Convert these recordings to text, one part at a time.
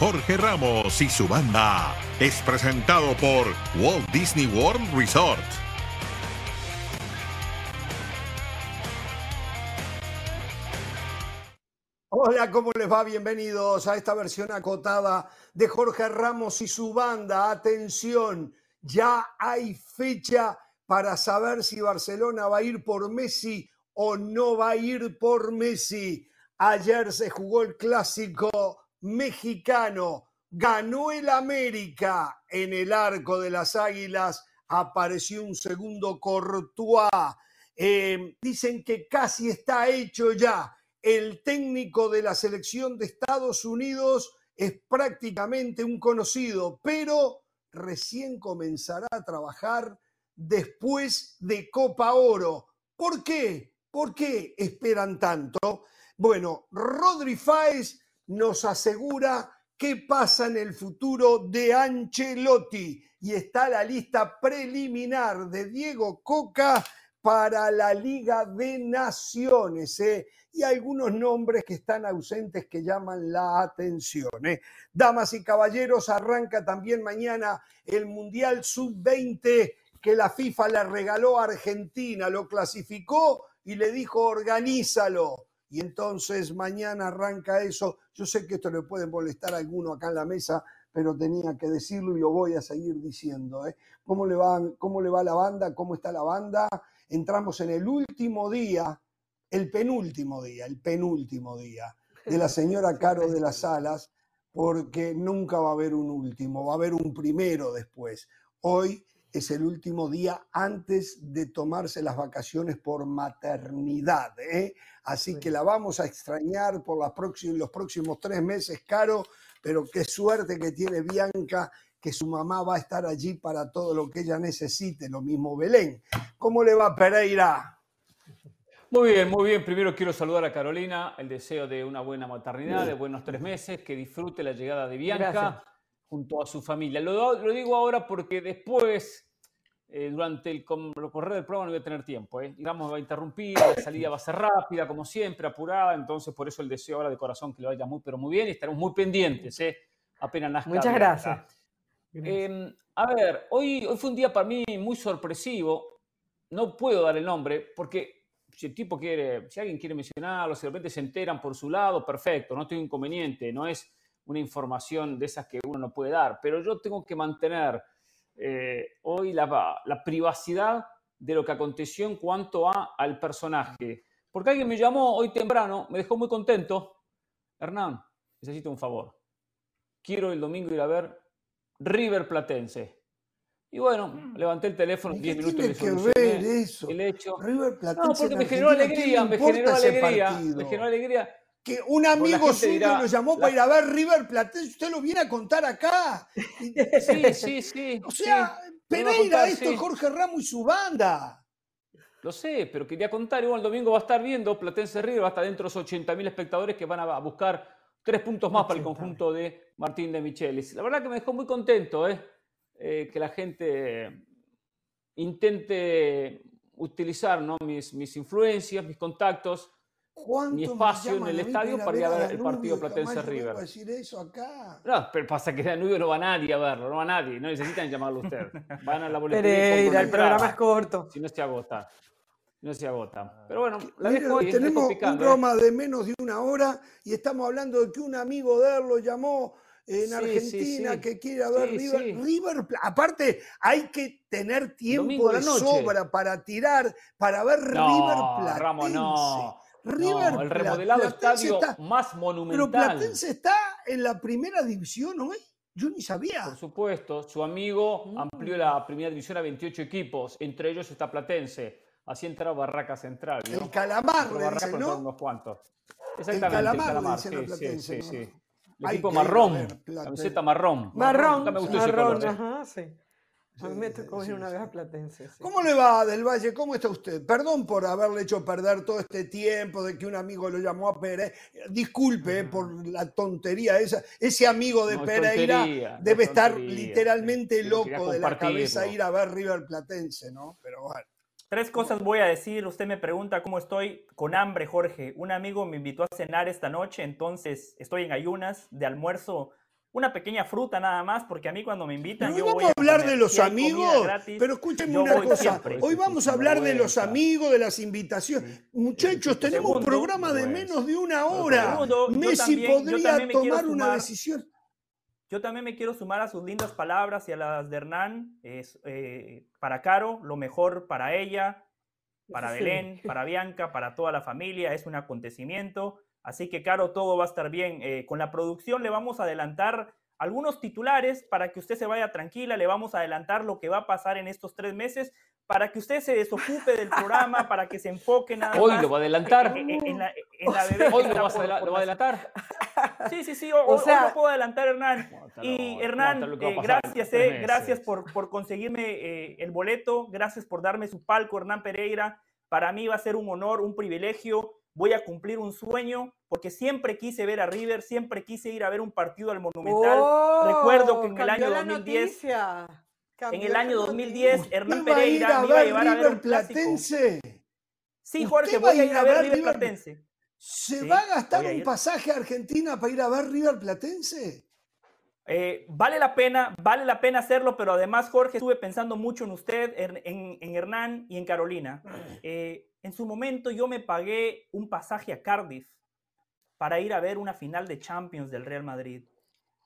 Jorge Ramos y su banda. Es presentado por Walt Disney World Resort. Hola, ¿cómo les va? Bienvenidos a esta versión acotada de Jorge Ramos y su banda. Atención, ya hay fecha para saber si Barcelona va a ir por Messi o no va a ir por Messi. Ayer se jugó el clásico mexicano, ganó el América en el arco de las Águilas, apareció un segundo Courtois. Eh, dicen que casi está hecho ya. El técnico de la selección de Estados Unidos es prácticamente un conocido, pero recién comenzará a trabajar después de Copa Oro. ¿Por qué? ¿Por qué esperan tanto? Bueno, Rodri Fáez nos asegura qué pasa en el futuro de Ancelotti y está la lista preliminar de Diego Coca para la Liga de Naciones. ¿eh? Y algunos nombres que están ausentes que llaman la atención. ¿eh? Damas y caballeros, arranca también mañana el Mundial Sub-20 que la FIFA le regaló a Argentina, lo clasificó y le dijo organízalo. Y entonces mañana arranca eso. Yo sé que esto le puede molestar a alguno acá en la mesa, pero tenía que decirlo y lo voy a seguir diciendo. ¿eh? ¿Cómo, le va, ¿Cómo le va la banda? ¿Cómo está la banda? Entramos en el último día, el penúltimo día, el penúltimo día de la señora Caro de las Alas, porque nunca va a haber un último, va a haber un primero después. Hoy es el último día antes de tomarse las vacaciones por maternidad. ¿eh? Así que la vamos a extrañar por las los próximos tres meses, Caro, pero qué suerte que tiene Bianca, que su mamá va a estar allí para todo lo que ella necesite, lo mismo Belén. ¿Cómo le va Pereira? Muy bien, muy bien. Primero quiero saludar a Carolina, el deseo de una buena maternidad, de buenos tres meses, que disfrute la llegada de Bianca junto a su familia. Lo, digo ahora porque después, eh, durante el, correr del programa, no voy a tener tiempo. ¿eh? Digamos, va a interrumpir, la salida va a ser rápida, como siempre, apurada. Entonces, por eso el deseo ahora de corazón que le vaya muy, pero muy bien y estaremos muy pendientes. ¿eh? Apenas nazca. Muchas gracias. Em, a ver, hoy, hoy fue un día para mí muy sorpresivo. No puedo dar el nombre porque si el tipo quiere, si alguien quiere mencionarlo, si de repente se enteran por su lado, perfecto, no tengo inconveniente. No es una información de esas que uno no puede dar, pero yo tengo que mantener eh, hoy la, la, privacidad de lo que aconteció en cuanto a, al personaje. Porque alguien me llamó hoy temprano, me dejó muy contento. Hernán, necesito un favor. Quiero el domingo ir a ver River Platense. Y bueno, mm. levanté el teléfono, 10 minutos tiene que ver eso? El hecho. River Platense no, porque me generó alegría, me generó alegría, me generó alegría que un amigo suyo lo llamó para ir a ver River Platense, usted lo viene a contar acá. Sí, sí, sí. O sea, Pereira, esto es Jorge Ramos y su banda. Lo sé, pero quería contar, igual el domingo va a estar viendo Platense River, va a estar dentro de los 80.000 espectadores que van a buscar tres puntos más para el conjunto de Martín de Michelis. La verdad que me dejó muy contento ¿eh? eh que la gente intente utilizar ¿no? mis, mis influencias, mis contactos, mi espacio en el estadio para ir a ver el partido Platense River. decir eso acá. No, pero pasa que Danubio no va nadie a verlo, no va nadie, no necesitan llamarlo a usted. Van a la boletería. el programa es corto. Si no se agota. No se agota. Pero bueno, la dejo Tenemos un programa ¿eh? de menos de una hora y estamos hablando de que un amigo de él lo llamó en Argentina que quiere ver River. River. Aparte, hay que tener tiempo de sobra para tirar, para ver River Platense. Ramos, no. River el remodelado estadio más monumental. Pero Platense está en la primera división hoy. Yo ni sabía. Por supuesto, su amigo mm. amplió la primera división a 28 equipos, entre ellos está Platense. Así entra Barraca Central. El Calamar, le dicen, ¿no? Unos cuantos. Exactamente, el Calamar, el calamar. Sí, Platense, sí, sí, sí. El equipo marrón, camiseta marrón. Marrón, marrón, me gustó marrón, ese color, ¿eh? ajá, sí. A mí me tocó una vez a Platense. ¿Cómo le va, Del Valle? ¿Cómo está usted? Perdón por haberle hecho perder todo este tiempo de que un amigo lo llamó a Pereira. Disculpe eh, por la tontería esa. Ese amigo de Pereira debe estar literalmente loco de la cabeza ir a ver River Platense, ¿no? Pero bueno. Tres cosas voy a decir. Usted me pregunta cómo estoy con hambre, Jorge. Un amigo me invitó a cenar esta noche, entonces estoy en ayunas de almuerzo una pequeña fruta nada más, porque a mí cuando me invitan Pero yo hoy voy vamos a hablar comer. de los Si amigos, gratis, pero escúchenme una cosa. siempre. Hoy vamos a hablar de los amigos, de las invitaciones. Muchachos, tenemos un programa de menos de una hora. Segundo, Messi también- podría también me quiero tomar una sumar. decisión. Yo también me quiero sumar a sus lindas palabras y a las de Hernán. Es, eh, para Caro, lo mejor para ella, para Sí. Belén, para Bianca, para toda la familia. Es un acontecimiento. Así que, Caro, todo va a estar bien. Eh, con la producción le vamos a adelantar algunos titulares para que usted se vaya tranquila. Le vamos a adelantar lo que va a pasar en estos tres meses para que usted se desocupe del programa, para que se enfoque nada Hoy más lo va a adelantar. en, en- en la, en la bebé que Hoy lo, está vas a por- adela- por lo va a adelantar. Sí, sí, sí, hoy, O hoy sea- lo puedo adelantar, Hernán. Y Hernán, eh, gracias, eh, gracias por, por conseguirme eh, el boleto, gracias por darme su palco, Hernán Pereira. Para mí va a ser un honor, un privilegio. Voy a cumplir un sueño porque siempre quise ver a River, siempre quise ir a ver un partido al Monumental. Oh, Recuerdo que en el año la 2010, noticia. En el año noticia. 2010, ¿Usted Hernán Pereira me iba a llevar a ver River un clásico. Platense? Sí, ¿Usted Jorge, voy a ir a a ver ver River River? Platense. ¿Se Sí, va a gastar a un pasaje a Argentina para ir a ver River Platense? Eh, vale la pena, vale la pena hacerlo, pero además, Jorge, estuve pensando mucho en usted, en, en- en Hernán y en Carolina. Eh, en su momento yo me pagué un pasaje a Cardiff para ir a ver una final de Champions del Real Madrid.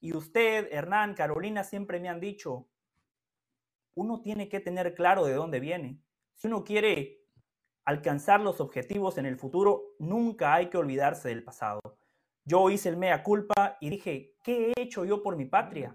Y usted, Hernán, Carolina, siempre me han dicho, uno tiene que tener claro de dónde viene. Si uno quiere alcanzar los objetivos en el futuro, nunca hay que olvidarse del pasado. Yo hice el mea culpa y dije, ¿qué he hecho yo por mi patria?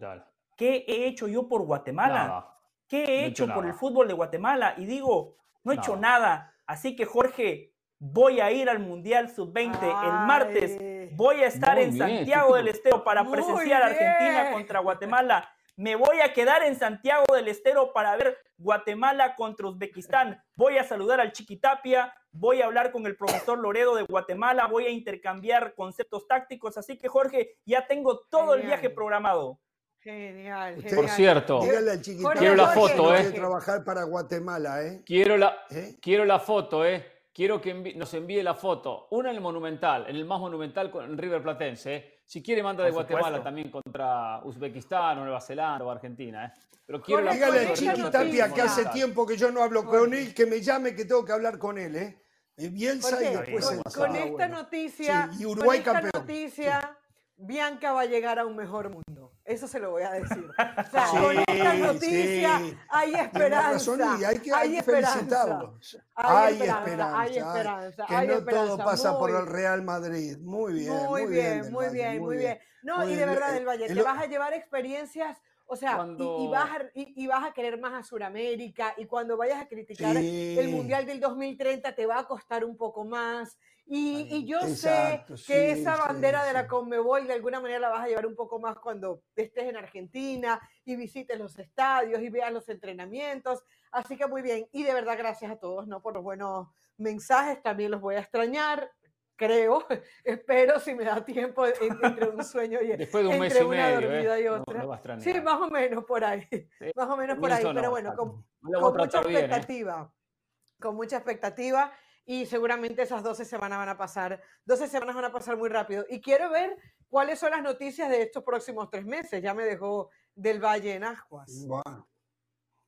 ¿Qué he hecho yo por Guatemala? Nada. ¿Qué he No hecho por el fútbol de Guatemala? Y digo, no he hecho Nada. Así que, Jorge, voy a ir al Mundial Sub-20 el martes. Voy a estar Muy en bien, Santiago tipo- del Estero para Muy presenciar a Argentina bien. contra Guatemala. Me voy a quedar en Santiago del Estero para ver Guatemala contra Uzbekistán. Voy a saludar al Chiquitapia, voy a hablar con el profesor Loredo de Guatemala, voy a intercambiar conceptos tácticos. Así que, Jorge, ya tengo todo el viaje programado. Genial, genial. Por cierto, Quiero la foto, ¿eh? trabajar para Guatemala, ¿eh? quiero la, ¿Eh? quiero la foto, ¿eh? Quiero que envi- nos envíe la foto. Una en el Monumental, en el más monumental con en River Platense. ¿eh? Si quiere, manda de Guatemala también contra Uzbekistán o Nueva Zelanda o Argentina. ¿eh? Pero quiero la Dígale foto River Chiqui Tapia que hace tiempo que yo no hablo con él, que me llame que tengo que hablar con él, ¿eh? Bielsa y después con, el con esta bueno. noticia, Sí, y Uruguay con esta campeón. noticia, Bianca va a llegar a un mejor mundo. Eso se lo voy a decir. O sea, Sí, con esta noticia sí. hay esperanza. razón y hay que, hay felicitarlo. Hay Hay esperanza, esperanza, hay esperanza, que hay no esperanza. todo pasa por Muy- el Real Madrid. Muy bien, muy, bien, del muy bien, muy bien. No, Muy y de bien. verdad, del Valle, el te vas a llevar experiencias, o sea, y- y, Cuando- vas a, y, y vas a querer más a Sudamérica, y cuando vayas a criticar Sí. el Mundial del 2030 te va a costar un poco más. Y, y yo Exacto, sé que sí, esa sí, bandera de sí. la Conmebol de alguna manera la vas a llevar un poco más cuando estés en Argentina y visites los estadios y veas los entrenamientos. Así que muy bien. Y de verdad, gracias a todos ¿no? por los buenos mensajes. También los voy a extrañar, creo. Espero si me da tiempo en- entre un sueño y Después de un mes entre y una medio. dormida ¿eh? y No- otra. no extrañar. Sí, más o menos por ahí. Más o menos por ahí. No Pero bueno, con, No a con mucha tratar bien, ¿eh? expectativa. Con mucha expectativa. Y seguramente esas 12 semanas van a pasar, 12 semanas van a pasar muy rápido. Y quiero ver cuáles son las noticias de estos próximos tres meses. Ya me dejó del Valle en Ascuas. Bueno,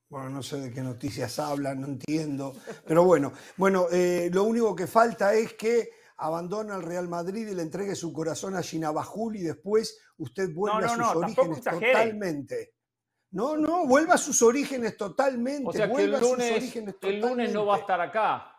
bueno, no sé de qué noticias hablan, no entiendo. Pero bueno, bueno, eh, lo único que falta es que abandone al Real Madrid y le entregue su corazón a Ginabajul y después usted vuelve no, a sus no, orígenes totalmente. No, no, vuelva a sus orígenes totalmente. O sea que vuelva el a sus lunes, el lunes no va a estar acá.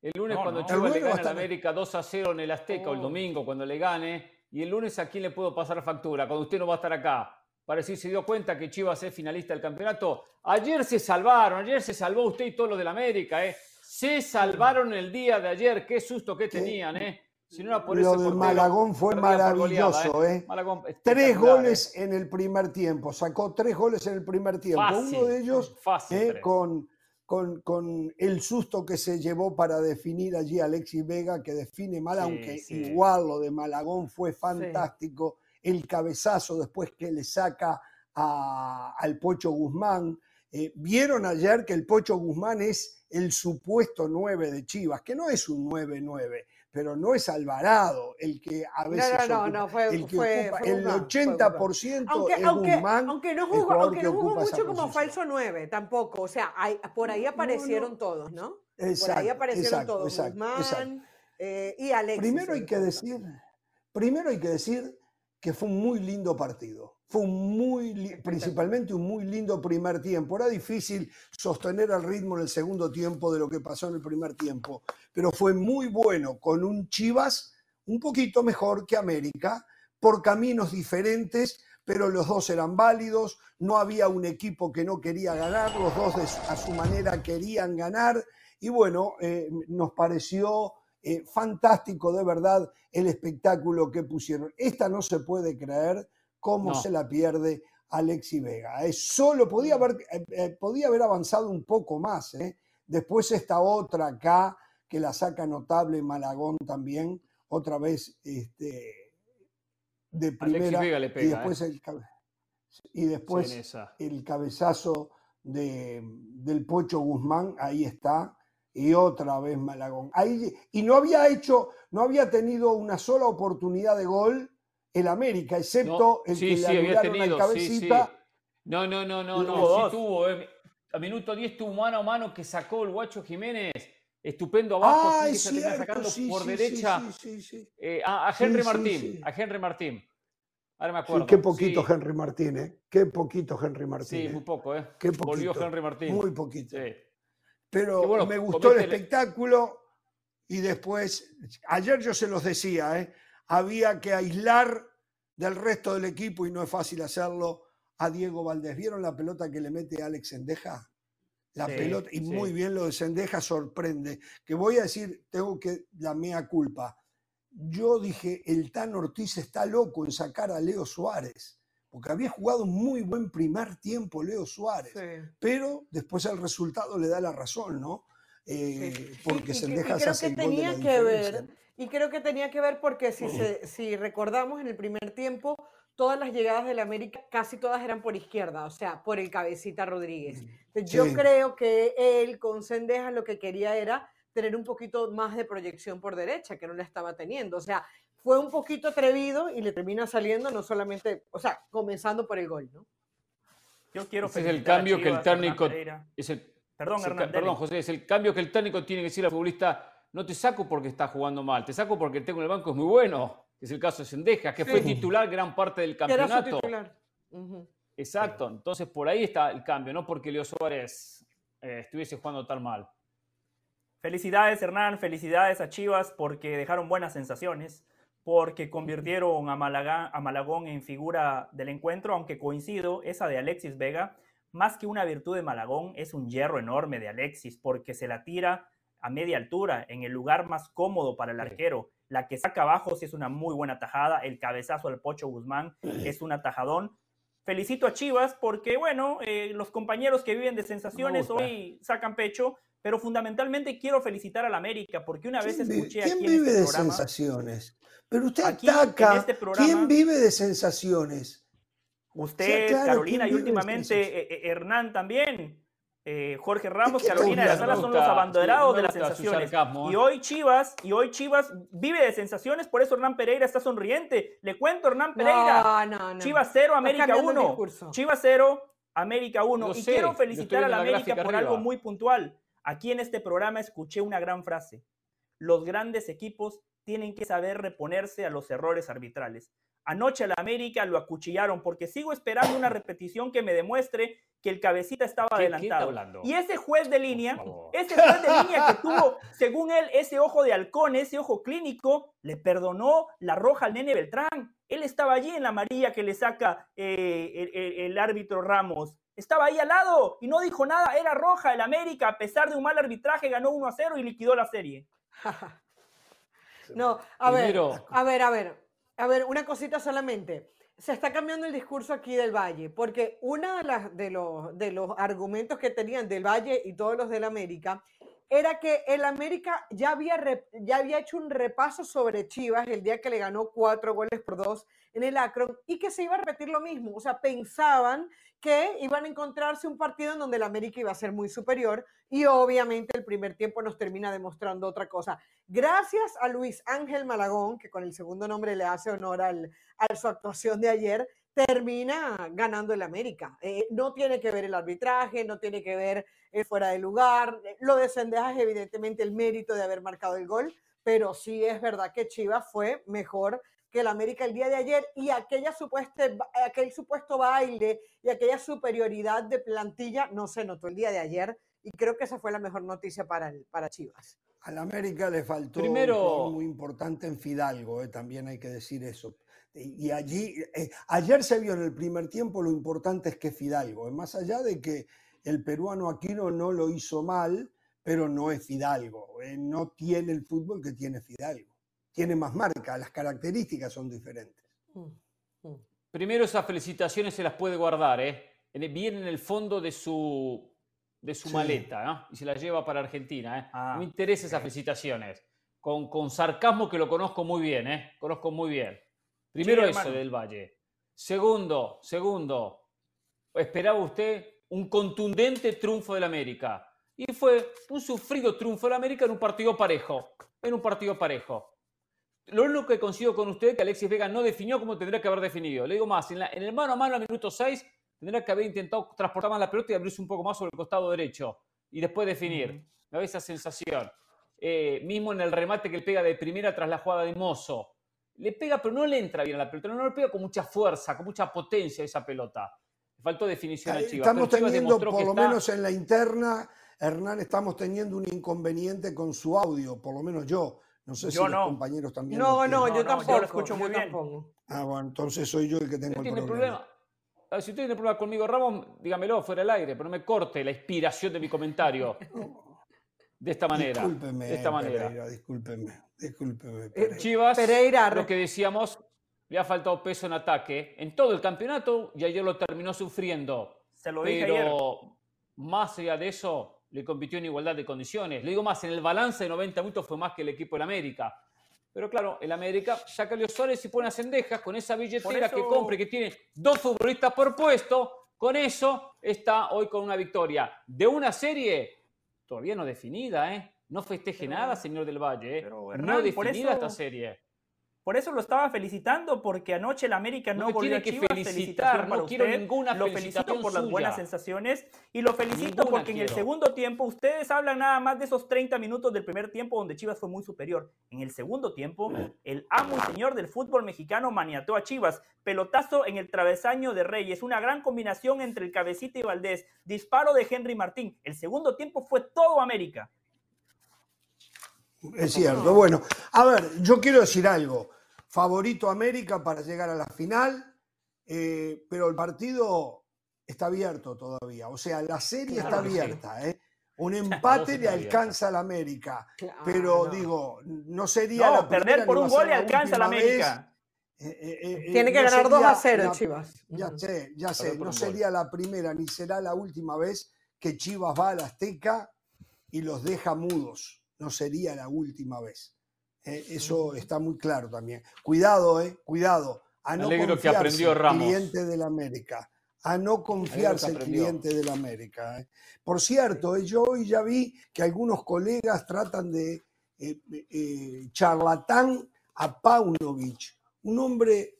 El lunes No, cuando no. Chivas le va a estar- América 2 a 0 en el Azteca o el Oh. domingo cuando le gane. Y el lunes a quién le puedo pasar factura cuando usted no va a estar acá. Para decir, se dio cuenta que Chivas es finalista del campeonato. Ayer se salvaron, ayer se salvó usted y todo lo del América, ¿eh? Se salvaron el día de ayer. Qué susto que tenían, ¿eh? Si no era por Lo ese de portero, Malagón fue goleada, maravilloso, ¿eh? Malagón, Tres goles en el primer tiempo, sacó tres goles en el primer tiempo. Fácil, Uno de ellos fácil, eh, con, con, con el susto que se llevó para definir allí a Alexis Vega, que define mal, Sí, aunque sí. igual lo de Malagón fue fantástico. El cabezazo después que le saca a- al Pocho Guzmán. Eh, Vieron ayer que el Pocho Guzmán es el supuesto 9 de Chivas, que no es un 9-9, pero no es Alvarado el que a veces No, no, no, ocupa- fue, el que fue, ocupa fue el Guzmán, fue 80% Aunque, es aunque, Guzmán. aunque no jugó, aunque no mucho como falso 9, tampoco. O sea, hay- por ahí aparecieron todos, ¿no? por ahí Exacto, aparecieron exacto, todos. exacto, Guzmán exacto. eh, y Alexis. Primero hay que decir, primero hay que decir que fue un muy lindo partido. Fue un muy, principalmente un muy lindo primer tiempo. Era difícil sostener el ritmo en el segundo tiempo de lo que pasó en el primer tiempo, pero fue muy bueno con un Chivas un poquito mejor que América, por caminos diferentes, pero los dos eran válidos, no había un equipo que no quería ganar, los dos su- a su manera querían ganar, y bueno, eh, nos pareció eh, fantástico de verdad el espectáculo que pusieron. Esta no se puede creer cómo No. se la pierde Alexi Vega. Es solo podía haber, eh, eh, podía haber avanzado un poco más. ¿eh? Después esta otra acá, que la saca notable Malagón también, otra vez este, de primera. Vega le y pega. después, ¿eh? el, y después Sí, en esa. el cabezazo de, del Pocho Guzmán, ahí está, y otra vez Malagón. Ahí, y no había hecho, no había tenido una sola oportunidad de gol el América, excepto No, el sí, que sí, le había tenido. sí, sí. cabecita. No, no, no, no, no. Tuvo Sí eh. A minuto 10 tuvo mano a mano que sacó el guacho Jiménez. Estupendo abajo, Ah, así que es se sacando sí, por sí, derecha sí, sí, sí, sí. eh, a, a Sí, Henry sí, Martín. sí. A Henry Martín. Ahora me Sí, acuerdo. qué poquito Sí, Henry Martín, ¿eh? Qué poquito Henry Martín. Sí, ¿eh? muy poco, ¿eh? Qué Volvió poquito, Henry Martín. Muy poquito. Sí. Pero bueno, me gustó el- espectáculo y después, ayer yo se los decía, ¿eh? había que aislar del resto del equipo y no es fácil hacerlo a Diego Valdés. ¿Vieron la pelota que le mete Alex Sendeja? La Sí, pelota, y sí. muy bien lo de Sendeja sorprende. Que voy a decir, tengo que, la mea culpa. Yo dije, el Tan Ortiz está loco en sacar a Leo Suárez, porque había jugado un muy buen primer tiempo Leo Suárez Sí. pero después el resultado le da la razón, ¿no? Eh, Sí. Porque y se deja creo hace que el gol de la tenía que ver. Y creo que tenía que ver porque si, se- si recordamos en el primer tiempo, todas las llegadas del América, casi todas eran por izquierda, o sea, por el cabecita Rodríguez. Entonces, Yo creo que él con Sendejas lo que quería era tener un poquito más de proyección por derecha, que no la estaba teniendo. O sea, fue un poquito atrevido y le termina saliendo no solamente, o sea, comenzando por el gol, ¿no? Yo quiero Ese es el felicitar a cambio que el técnico. Es el, Perdón, es el perdón. José, es el cambio que el técnico tiene que decir al futbolista. No te saco porque está jugando mal, te saco porque el técnico en el banco es muy bueno. que Es el caso de Sendejas, que fue titular gran parte del campeonato. Exacto, entonces por ahí está el cambio, no porque Leo Suárez eh, estuviese jugando tan mal. Felicidades, Hernán. Felicidades a Chivas porque dejaron buenas sensaciones, porque convirtieron a, Malaga- a Malagón en figura del encuentro, aunque coincido, esa de Alexis Vega, más que una virtud de Malagón, es un hierro enorme de Alexis, porque se la tira a media altura, en el lugar más cómodo para el arquero. La que saca abajo sí es una muy buena tajada, el cabezazo al Pocho Guzmán es un atajadón. Felicito a Chivas porque, bueno, eh, los compañeros que viven de sensaciones hoy sacan pecho, pero fundamentalmente quiero felicitar al América porque una vez ¿Quién, vi- escuché quién aquí en vive este de programa. sensaciones? Pero usted Aquí, ataca. este programa- ¿Quién vive de sensaciones? Usted, claro, Carolina ¿quién y últimamente eh, eh, Hernán también. Eh, Jorge Ramos, Carolina de la Sala son los abanderados de las sensaciones. sarcasmo, Y ¿eh? hoy Chivas, y hoy Chivas vive de sensaciones, por eso Hernán Pereira está sonriente. Le cuento, Hernán Pereira. No, no, no. Chivas 0, América cambiando el 1. discurso. Chivas 0, América 1. Lo Y sé, quiero felicitar a la América por arriba. algo muy puntual. Aquí en este programa escuché una gran frase. Los grandes equipos tienen que saber reponerse a los errores arbitrales. Anoche a la América lo acuchillaron porque sigo esperando una repetición que me demuestre que el cabecita estaba ¿Qué- qué está adelantado. Y ese juez de línea, ese juez de línea que tuvo, según él, ese ojo de halcón, ese ojo clínico, le perdonó la roja al nene Beltrán. Él estaba allí en la amarilla que le saca eh, el, el- el árbitro Ramos. Estaba ahí al lado y no dijo nada. Era roja el América, a pesar de un mal arbitraje, ganó 1 a 0 y liquidó la serie. No, a ver, a ver, a ver, a ver, una cosita solamente. Se está cambiando el discurso aquí del Valle, porque uno de, de, los, de los argumentos que tenían del Valle y todos los del América era que el América ya había, ya había hecho un repaso sobre Chivas el día que le ganó cuatro goles por dos en el Akron y que se iba a repetir lo mismo. O sea, pensaban que iban a encontrarse un partido en donde el América iba a ser muy superior y obviamente el primer tiempo nos termina demostrando otra cosa. Gracias a Luis Ángel Malagón, que con el segundo nombre le hace honor al, a su actuación de ayer, termina ganando el América. Eh, no tiene que ver el arbitraje, no tiene que ver el fuera de lugar. Lo de es evidentemente el mérito de haber marcado el gol, pero sí es verdad que Chivas fue mejor que el América el día de ayer y aquella supuesta, aquel supuesto baile y aquella superioridad de plantilla no se notó el día de ayer y creo que esa fue la mejor noticia para, el, para Chivas. Al América le faltó Primero, muy importante en Fidalgo, eh, también hay que decir eso. Y allí, eh, ayer se vio en el primer tiempo lo importante es que Fidalgo, más allá de que el peruano Aquino no lo hizo mal, pero no es Fidalgo, eh, no tiene el fútbol que tiene Fidalgo, tiene más marca, las características son diferentes. Mm, mm. Primero esas felicitaciones se las puede guardar, ¿eh? Viene en el fondo de su, de su maleta, ¿no? Y se la lleva para Argentina, ¿eh? no me interesa esas felicitaciones. Con, con sarcasmo que lo conozco muy bien, ¿eh? Conozco muy bien. Primero eso del Valle. Segundo, segundo, esperaba usted un contundente triunfo del América. Y fue un sufrido triunfo del América en un partido parejo. En un partido parejo. Lo único que consigo con usted es que Alexis Vega no definió como tendría que haber definido. Le digo más, en, el mano a mano al minuto 6 tendría que haber intentado transportar más la pelota y abrirse un poco más sobre el costado derecho. Y después definir. Me da esa sensación. Eh, mismo en el remate que él pega de primera tras la jugada de Mozo le pega, pero no le entra bien a la pelota, no le pega con mucha fuerza, con mucha potencia esa pelota. Faltó definición al Chivas. Estamos teniendo, por lo menos en la interna, Hernán, estamos teniendo un inconveniente con su audio, por lo menos yo. No sé si los compañeros también. No, no, yo tampoco. lo escucho muy bien. Ah, bueno, entonces soy yo el que tengo el problema. problema. Si usted tiene problema conmigo, Ramón, dígamelo fuera del aire, pero no me corte la inspiración de mi comentario. de esta manera. Discúlpeme, de esta manera. Pereira, discúlpeme, discúlpeme. Eh, Pereira. Chivas, Pereira. lo que decíamos, le ha faltado peso en ataque en todo el campeonato y ayer lo terminó sufriendo. Se lo dije Pero más allá de eso, le compitió en igualdad de condiciones. Le digo más, en el balance de 90 minutos fue más que el equipo del América. Pero claro, el América saca a Suárez y pone a Cendejas con esa billetera que compre, que tiene dos futbolistas por puesto. Con eso está hoy con una victoria de una serie todavía no definida, ¿eh? No festeje nada, señor del Valle, ¿eh? no definida esta serie. Por eso lo estaba felicitando, porque anoche el América no, no volvió a Chivas. Que felicitar, no quiero ninguna Lo felicito por las buenas sensaciones y lo felicito porque en el segundo tiempo, ustedes hablan nada más de esos 30 minutos del primer tiempo donde Chivas fue muy superior. En el segundo tiempo, el amo y señor del fútbol mexicano maniató a Chivas. Pelotazo en el travesaño de Reyes, una gran combinación entre el cabecita y Valdés, disparo de Henry Martín. El segundo tiempo fue todo América. Es cierto. Bueno, a ver, yo quiero decir algo favorito América para llegar a la final, eh, pero el partido está abierto todavía. O sea, la serie está abierta. ¿eh? Un empate le alcanza al América. pero digo, no sería la perder por un gol le alcanza al América. Eh, Tiene que ganar 2 a 0, Chivas. Ya sé, ya sé. No sería la primera ni será la última vez que Chivas va al Azteca y los deja mudos. No sería la última vez. Eh, eso está muy claro también. Cuidado, eh, cuidado. A no confiarse el cliente del América. A no confiarse el cliente del América. Eh. Por cierto, eh, yo hoy ya vi que algunos colegas tratan de charlatán a Paunovic, un hombre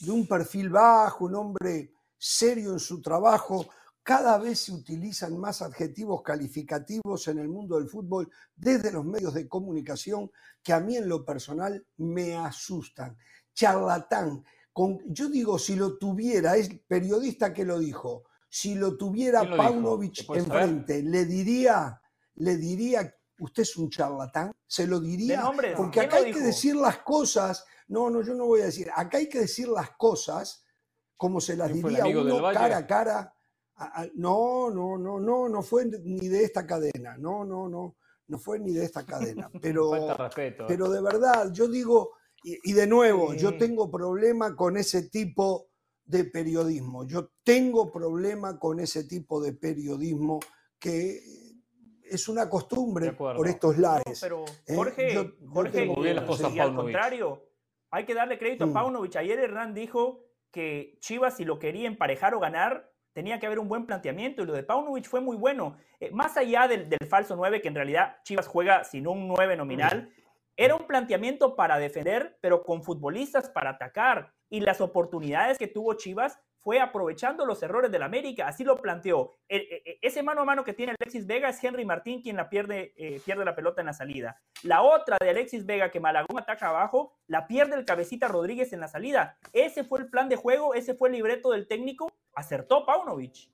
de un perfil bajo, un hombre serio en su trabajo, cada vez se utilizan más adjetivos calificativos en el mundo del fútbol desde los medios de comunicación que a mí en lo personal me asustan. Charlatán. Con, yo digo, si lo tuviera, es periodista que lo dijo, si lo tuviera Paunovic enfrente, le diría, le diría, usted es un charlatán, se lo diría, porque acá hay que decir las cosas, no, no, yo no voy a decir, acá hay que decir las cosas como se las diría uno cara a cara no, no, no, no, no fue ni de esta cadena, no, no, no, no fue ni de esta cadena. Pero, pero de verdad, yo digo, y, de nuevo, yo tengo problema con ese tipo de periodismo, yo tengo problema con ese tipo de periodismo que es una costumbre por estos lares. pero ¿eh? Jorge, Jorge al contrario, hay que darle crédito a mm. Paunovic. Ayer Hernán dijo que Chivas, si lo quería emparejar o ganar, tenía que haber un buen planteamiento y lo de Paunovic fue muy bueno. Eh, más allá del, falso 9, que en realidad Chivas juega sin un 9 nominal, era un planteamiento para defender, pero con futbolistas para atacar. Y las oportunidades que tuvo Chivas fue aprovechando los errores del América, así lo planteó. E, e, e, ese mano a mano que tiene Alexis Vega es Henry Martín quien la pierde, eh, pierde la pelota en la salida. La otra de Alexis Vega que Malagón ataca abajo, la pierde el cabecita Rodríguez en la salida. Ese fue el plan de juego, ese fue el libreto del técnico, acertó Paunovic.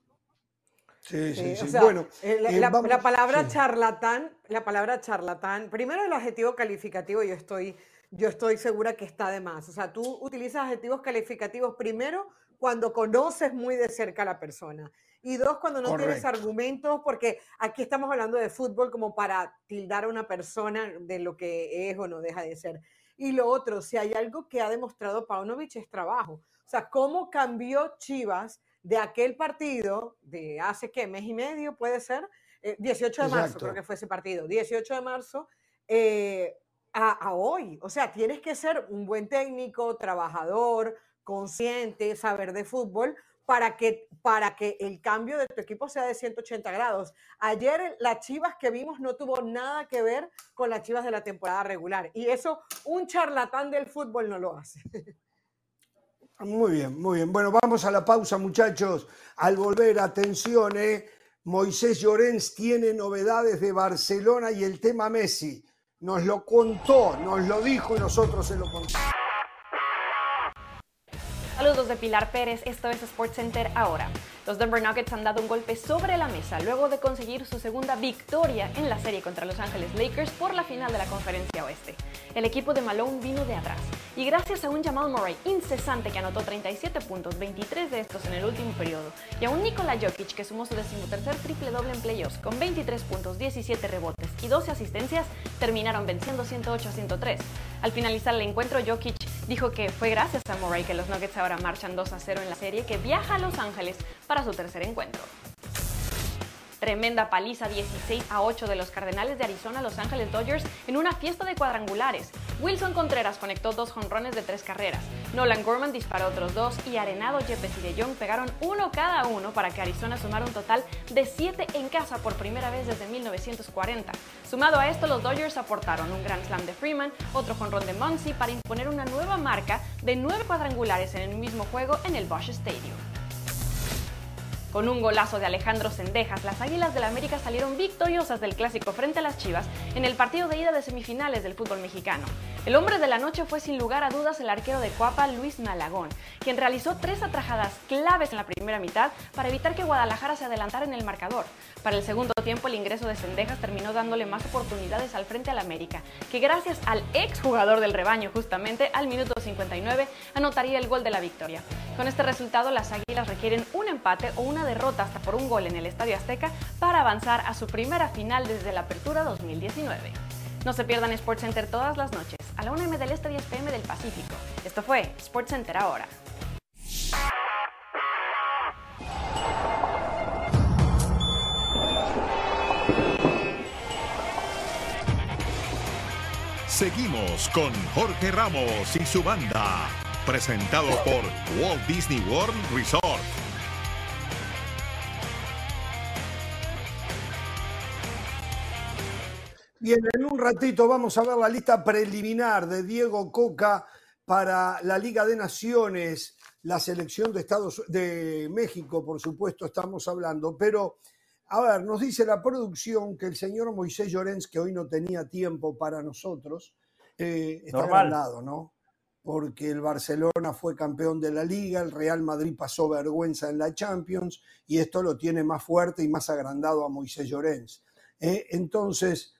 Sí, sí, sí. bueno, eh, eh, la, la, palabra charlatán, la palabra charlatán, primero el adjetivo calificativo, yo estoy, yo estoy segura que está de más. O sea, tú utilizas adjetivos calificativos primero cuando conoces muy de cerca a la persona. Y dos, cuando no tienes argumentos, porque aquí estamos hablando de fútbol como para tildar a una persona de lo que es o no deja de ser. Y lo otro, si hay algo que ha demostrado Paunovic es trabajo. O sea, cómo cambió Chivas de aquel partido de hace, ¿qué? Mes y medio, puede ser. 18 eh, de marzo, creo que fue ese partido. 18 de marzo. Eh, a, a, hoy. O sea, tienes que ser un buen técnico, trabajador, consciente, saber de fútbol, para que, para que el cambio de tu equipo sea de 180 grados. Ayer las Chivas que vimos no tuvo nada que ver con las Chivas de la temporada regular. Y eso un charlatán del fútbol no lo hace. Muy bien, muy bien. Bueno, vamos a la pausa, muchachos. Al volver, atención, ¿eh? Moisés Llorens tiene novedades de Barcelona y el tema Messi. Nos lo contó, nos lo dijo y nosotros se lo contamos. Saludos de Pilar Pérez, esto es SportsCenter ahora. Los Denver Nuggets han dado un golpe sobre la mesa luego de conseguir su segunda victoria en la serie contra Los Ángeles Lakers por la final de la Conferencia Oeste. El equipo de Malone vino de atrás y gracias a un Jamal Murray incesante que anotó 37 puntos, 23 de estos en el último periodo, y a un Nikola Jokic que sumó su decimotercer triple doble en playoffs con 23 puntos, 17 rebotes y 12 asistencias, terminaron venciendo 108 a 103. Al finalizar el encuentro, Jokic dijo que fue gracias a Murray que los Nuggets ahora marchan 2 a 0 en la serie que viaja a Los Ángeles para su tercer encuentro. Tremenda paliza 16 a 8 de los Cardenales de Arizona Los Ángeles Dodgers en una fiesta de cuadrangulares. Wilson Contreras conectó dos jonrones de tres carreras. Nolan Gorman disparó otros dos y Arenado, Yepes y De Jong pegaron uno cada uno para que Arizona sumara un total de 7 en casa por primera vez desde 1940. Sumado a esto, los Dodgers aportaron un Grand Slam de Freeman, otro jonrón de Muncy para imponer una nueva marca de 9 cuadrangulares en el mismo juego en el Bosch Stadium. Con un golazo de Alejandro Sendejas, las Águilas del la América salieron victoriosas del clásico frente a las Chivas en el partido de ida de semifinales del fútbol mexicano. El hombre de la noche fue sin lugar a dudas el arquero de Coapa, Luis Malagón, quien realizó tres atrajadas claves en la primera mitad para evitar que Guadalajara se adelantara en el marcador. Para el segundo tiempo, el ingreso de Sendejas terminó dándole más oportunidades al frente al América, que gracias al ex jugador del rebaño, justamente al minuto 59, anotaría el gol de la victoria. Con este resultado, las Águilas requieren un empate o una derrota hasta por un gol en el Estadio Azteca para avanzar a su primera final desde la apertura 2019. No se pierdan SportsCenter todas las noches, a la 1 m del Este 10 pm del Pacífico. Esto fue SportsCenter ahora. Seguimos con Jorge Ramos y su banda, presentado por Walt Disney World Resort. Bien, en un ratito vamos a ver la lista preliminar de Diego Coca para la Liga de Naciones, la selección de Estados de México, por supuesto, estamos hablando, pero a ver, nos dice la producción que el señor Moisés Llorens, que hoy no tenía tiempo para nosotros, eh, está agrandado, ¿no? Porque el Barcelona fue campeón de la liga, el Real Madrid pasó vergüenza en la Champions y esto lo tiene más fuerte y más agrandado a Moisés Llorens. Eh, entonces,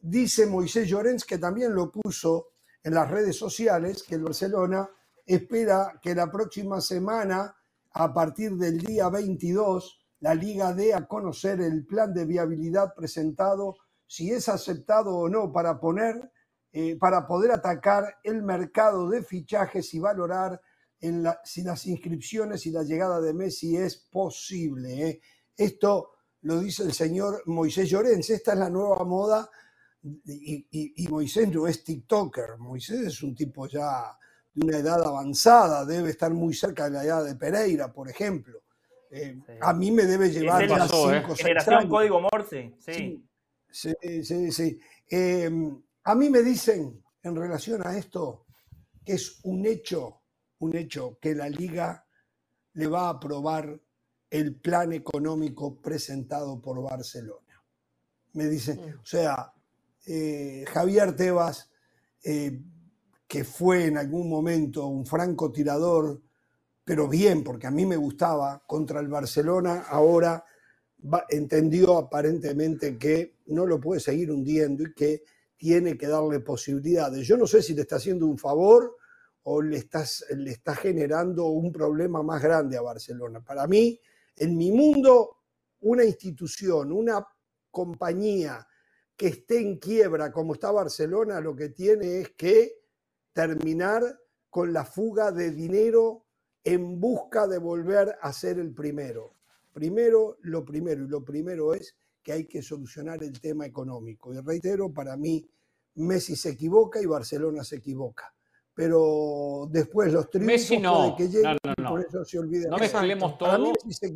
Dice Moisés Llorens, que también lo puso en las redes sociales, que el Barcelona espera que la próxima semana, a partir del día 22, la Liga dé a conocer el plan de viabilidad presentado, si es aceptado o no, para poner, eh, para poder atacar el mercado de fichajes y valorar si las inscripciones y la llegada de Messi es posible. ¿eh? Esto lo dice el señor Moisés Llorens. Esta es la nueva moda y, Moisés no es TikToker. Moisés es un tipo ya de una edad avanzada, debe estar muy cerca de la edad de Pereira, por ejemplo. Eh, a mí me debe llevar ya cinco, ¿eh? Generación código Morse, sí. Sí, sí, sí. Em, a mí me dicen en relación a esto que es un hecho, un hecho que la liga le va a aprobar el plan económico presentado por Barcelona. Me dicen, mm. o sea, eh, Javier Tebas, eh, que fue en algún momento un francotirador, pero bien, porque a mí me gustaba, contra el Barcelona, ahora entendió aparentemente que no lo puede seguir hundiendo y que tiene que darle posibilidades. Yo no sé si le está haciendo un favor o le, está generando un problema más grande a Barcelona. Para mí, en mi mundo, una institución, una compañía que esté en quiebra como está Barcelona, lo que tiene es que terminar con la fuga de dinero en busca de volver a ser el primero. Primero, lo primero, y lo primero es que hay que solucionar el tema económico. Y reitero, para mí, Messi se equivoca y Barcelona se equivoca pero después los triunfos no. que llegue, no, no, por eso se olvida. No mezclemos todo. A Messi, se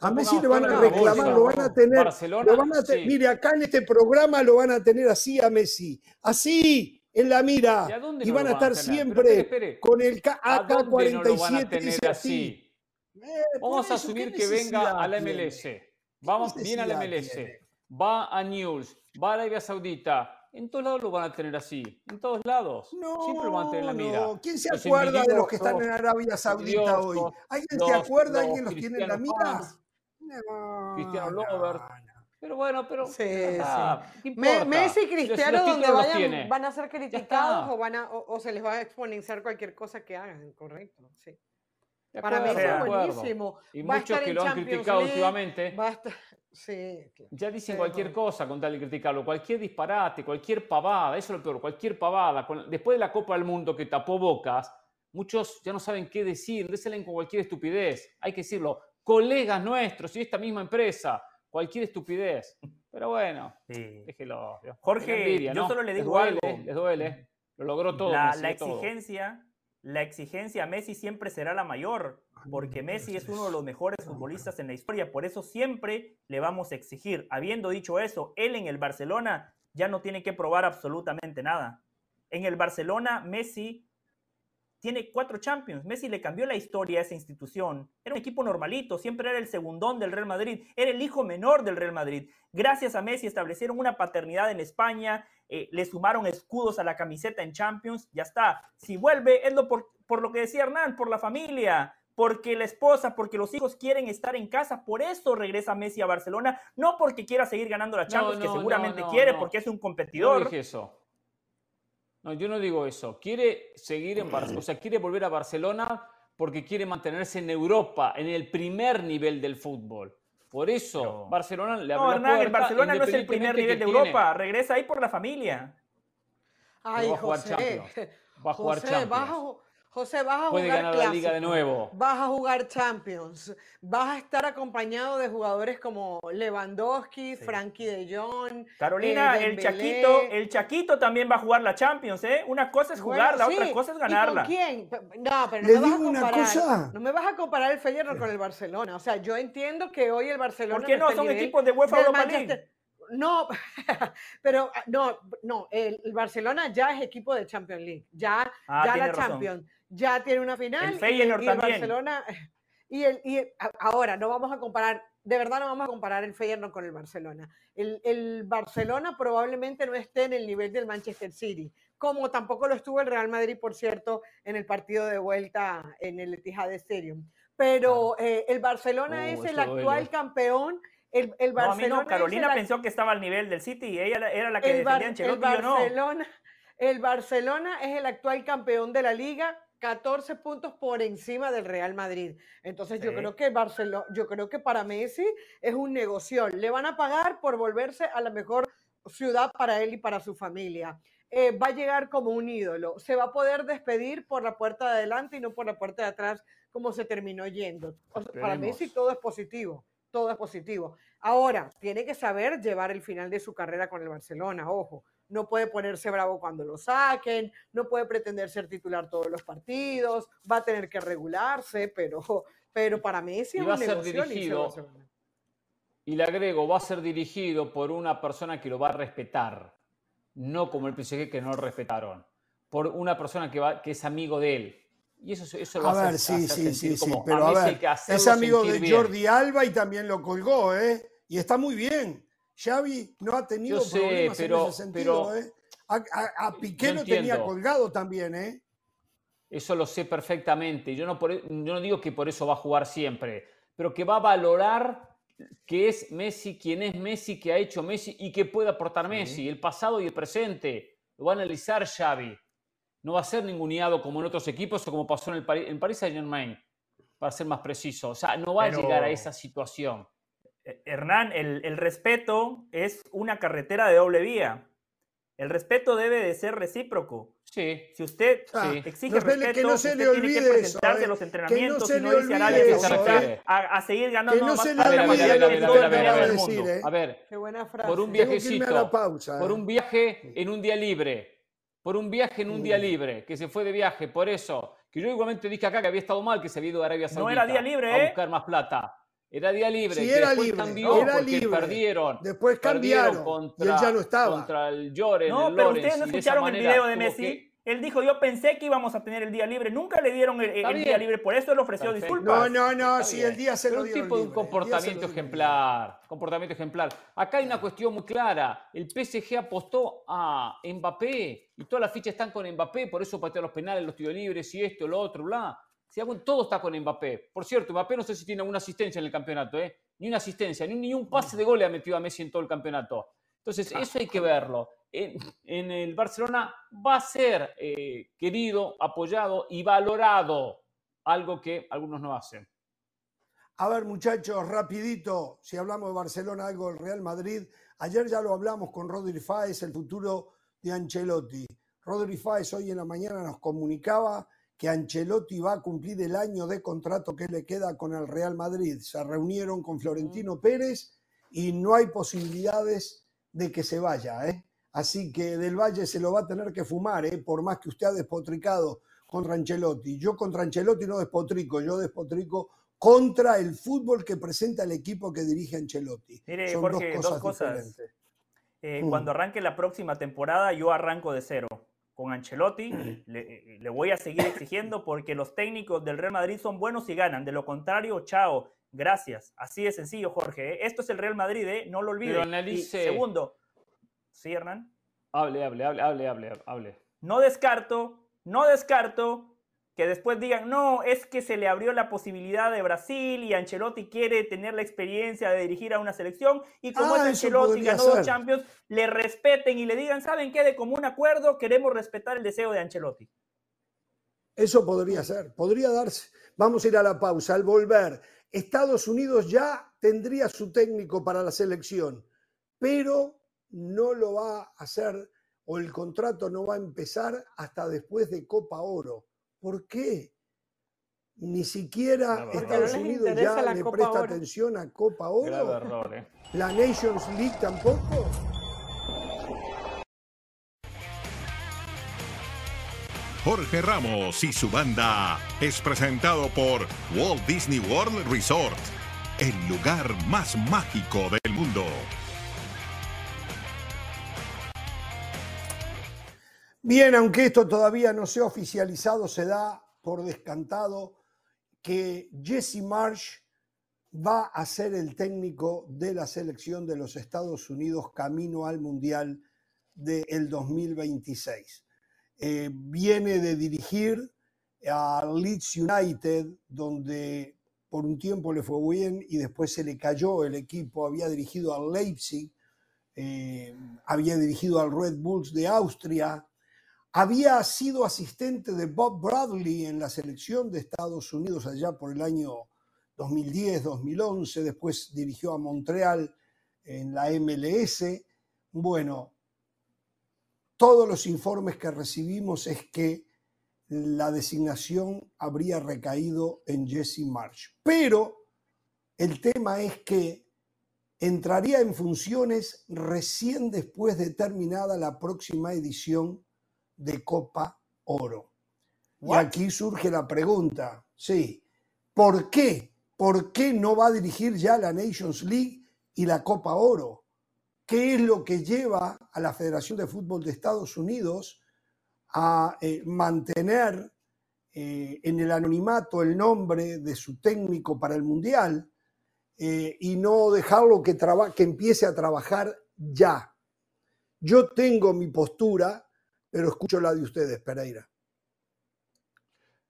a Messi le van a reclamar, lo van a tener. Barcelona, lo van a Mire, acá en este programa lo van a tener así a Messi. Así, en la mira. ¿Y, van a estar siempre con el AK-47. dice así. Eh, Vamos a asumir que venga a la MLS. Vamos, viene a la MLS. Va a News, va a Arabia Saudita, en todos lados lo van a tener así, en todos lados. No, Siempre lo van a tener en la mira. No. ¿Quién se acuerda de los que están en Arabia Saudita hoy? ¿Alguien se acuerda? ¿Alguien los tiene en la mira? No, Cristiano Lover. Pero bueno, pero. Sí, sí. Messi y Cristiano, donde vayan, van a ser criticados o, van a, o, se les va a exponenciar cualquier cosa que hagan, correcto. Sí. Para mí es buenísimo. Y muchos que lo han criticado últimamente. Ya dicen cualquier cosa con tal de criticarlo, cualquier disparate, cualquier pavada, eso es lo peor, cualquier pavada. Después de la Copa del Mundo que tapó bocas, muchos ya no saben qué decir, salen con cualquier estupidez. Hay que decirlo, colegas nuestros y esta misma empresa, cualquier estupidez. Pero bueno, déjelo. Jorge, yo solo le digo algo. Les duele, lo logró todo. La, la exigencia, la exigencia a Messi siempre será la mayor porque Messi es uno de los mejores futbolistas en la historia, por eso siempre le vamos a exigir. Habiendo dicho eso, él en el Barcelona ya no tiene que probar absolutamente nada. En el Barcelona, Messi tiene cuatro Champions. Messi le cambió la historia a esa institución. Era un equipo normalito, siempre era el segundón del Real Madrid, era el hijo menor del Real Madrid. Gracias a Messi establecieron una paternidad en España, eh, le sumaron escudos a la camiseta en Champions, ya está. Si vuelve, es lo por, por lo que decía Hernán, por la familia, porque la esposa, porque los hijos quieren estar en casa, por eso regresa Messi a Barcelona, no porque quiera seguir ganando la Champions, que seguramente quiere, porque es un competidor. Dije eso. No, yo no digo eso. Quiere seguir en Barcelona, o sea, quiere volver a Barcelona porque quiere mantenerse en Europa, en el primer nivel del fútbol. Por eso Barcelona le abre no, el Barcelona no es el primer nivel de Europa, regresa ahí por la familia. Ay, va a jugar Champions. Va a jugar Champions. José, vas a jugar ganar la liga de nuevo. Vas a jugar Champions. Vas a estar acompañado de jugadores como Lewandowski, Frankie de Jong. Carolina, eh, el Chaquito, el Chaquito también va a jugar la Champions, ¿eh? Una cosa es jugar, la otra cosa es ganarla. ¿Y con quién? No, pero no me vas a comparar. No me vas a comparar el Feyenoord con el Barcelona. O sea, yo entiendo que hoy el Barcelona ¿Por qué no, son equipos de UEFA Europa League? No, pero ah, no, no, el, Barcelona ya es equipo de Champions League, ya, ah, ya la Champions ya tiene una final. El Feyenoord y, el Barcelona. Y, el, y ahora, no vamos a comparar, de verdad no vamos a comparar el Feyenoord con el Barcelona. El, el, Barcelona probablemente no esté en el nivel del Manchester City, como tampoco lo estuvo el Real Madrid, por cierto, en el partido de vuelta en el Etihad Stadium. Pero eh, el Barcelona uh, es el actual campeón. El, el Barcelona Carolina pensó que estaba al nivel del City y ella era la que defendía Ancelotti, el Barcelona, El Barcelona es el actual campeón de la liga 14 puntos por encima del Real Madrid. Entonces yo creo que Barcelona, yo creo que para Messi es un negocio. Le van a pagar por volverse a la mejor ciudad para él y para su familia. Eh, va a llegar como un ídolo. Se va a poder despedir por la puerta de adelante y no por la puerta de atrás como se terminó yendo. para Messi todo es positivo. todo es positivo. Ahora, tiene que saber llevar el final de su carrera con el Barcelona, ojo. No puede ponerse bravo cuando lo saquen, no puede pretender ser titular todos los partidos, va a tener que regularse, pero, pero para Messi es Y va a un ser negocio dirigido Barcelona. Y le agrego, va a ser dirigido por una persona que lo va a respetar, no como el PSG que no lo respetaron, por una persona que, va, que es amigo de él. Y eso, eso lo A a ver, sí, sí, sí, sí, pero a ver, es amigo de bien. Jordi Alba y también lo colgó, ¿eh? Y está muy bien. Xavi no ha tenido sé, problemas pero- en ese sentido, pero- ¿eh? A, a- a Piqué lo tenía colgado también, ¿eh? Eso lo sé perfectamente. Yo no, por- e, yo no digo que por eso va a jugar siempre, pero que va a valorar que es Messi, quién es Messi, que ha hecho Messi y que puede aportar Messi, el pasado y el presente. Lo va a analizar Xavi. No va a ser ninguneado como en otros equipos o como pasó en el en Paris Saint Germain, para ser más preciso. O sea, no va Pero- a llegar a esa situación. Eh, Hernán, el, el respeto es una carretera de doble vía. El respeto debe de ser recíproco. Sí. Si usted Ah, exige no se respeto, que no se usted le tiene que olvide presentarse eso, a los entrenamientos se y no le irse a olvide Arabia eso, Saudita ¿eh? a, a seguir ganando Que no más se le A ver, a que ver, a olvide ver, a a decir. ¿eh? A Qué buena frase. por un que a la viajecito, pausa. por ¿eh? un viaje en un día libre, por un viaje en un día Mm. libre, que se fue de viaje, por eso, que yo igualmente dije acá que había estado mal, que se había ido a Arabia No Saudita era día libre, a ¿eh? buscar más plata. Era día libre, Sí, era después libre, cambió era porque libre. perdieron. Después Perdieron cambiaron y él ya no estaba. Contra el Lloren, No, el pero Lorenz, ustedes no escucharon el manera video de Messi. que- Él dijo, yo pensé que íbamos a tener el día libre. Nunca le dieron el, el día libre, por eso él ofreció Perfecto. disculpas. No, no, no, Está sí, bien. el día se Pero lo un dio tipo de un comportamiento ejemplar. Comportamiento ejemplar. Acá hay una cuestión muy clara. El PSG apostó a Mbappé y todas las fichas están con Mbappé, por eso patea los penales, los tiros libres y esto, lo otro, bla. Si hago- todo está con Mbappé. Por cierto, Mbappé no sé si tiene alguna asistencia en el campeonato, ¿eh? Ni una asistencia, ni un, ni un pase de gol le ha metido a Messi en todo el campeonato. Entonces, eso hay que verlo. En, en el Barcelona va a ser eh, querido, apoyado y valorado, algo que algunos no hacen. A ver, muchachos, rapidito, si hablamos de Barcelona, algo del Real Madrid. Ayer ya lo hablamos con Rodri Fáez, el futuro de Ancelotti. Rodri Fáez hoy en la mañana nos comunicaba que Ancelotti va a cumplir el año de contrato que le queda con el Real Madrid. Se reunieron con Florentino Pérez y no hay posibilidades de que se vaya. ¿eh? Así que Del Valle se lo va a tener que fumar, ¿eh? por más que usted ha despotricado contra Ancelotti. Yo contra Ancelotti no despotrico, yo despotrico contra el fútbol que presenta el equipo que dirige Ancelotti. Mire, Son Jorge, dos dos cosas, diferentes. Eh, Mm. Cuando arranque la próxima temporada, yo arranco de cero. Con Ancelotti le, eh, le voy a seguir exigiendo porque los técnicos del Real Madrid son buenos y ganan. De lo contrario, chao. Gracias. Así de sencillo, Jorge. ¿eh? Esto es el Real Madrid, ¿eh? no lo Y analice- segundo, ¿sí, Hernán? Hable, hable, hable, hable, hable, hable. No descarto, no descarto que después digan, no, es que se le abrió la posibilidad de Brasil y Ancelotti quiere tener la experiencia de dirigir a una selección y como Ah, es Ancelotti, ganó dos. Champions, le respeten y le digan, ¿saben qué? De común acuerdo queremos respetar el deseo de Ancelotti. Eso podría ser, podría darse. Vamos a ir a la pausa. Al volver, Estados Unidos ya tendría su técnico para la selección, pero no lo va a hacer o el contrato no va a empezar hasta después de Copa Oro. ¿Por qué? Ni siquiera. Estados No Unidos ya la le Copa presta Oro. atención a Copa Oro. error, ¿eh? La Nations League tampoco. Jorge Ramos y su banda es presentado por Walt Disney World Resort, el lugar más mágico del mundo. Bien, aunque esto todavía no se ha oficializado, se da por descantado que Jesse Marsh va a ser el técnico de la selección de los Estados Unidos camino al Mundial del 2026. Eh, viene de dirigir a Leeds United, donde por un tiempo le fue bien y después se le cayó el equipo. Había dirigido al Leipzig, eh, había dirigido al Red Bulls de Austria, había sido asistente de Bob Bradley en la selección de Estados Unidos allá por el año 2010, 2011, después dirigió a Montreal en la MLS. Bueno, todos los informes que recibimos es que la designación habría recaído en Jesse Marsh. Pero El tema es que entraría en funciones recién después de terminada la próxima edición de Copa Oro. Y aquí surge la pregunta, sí, ¿por qué? ¿Por qué no va a dirigir ya la Nations League y la Copa Oro? ¿Qué es lo que lleva a la Federación de Fútbol de Estados Unidos a eh, mantener eh, en el anonimato el nombre de su técnico para el Mundial eh, y no dejarlo que, que empiece a trabajar ya. Yo tengo mi postura, pero escucho la de ustedes, Pereira.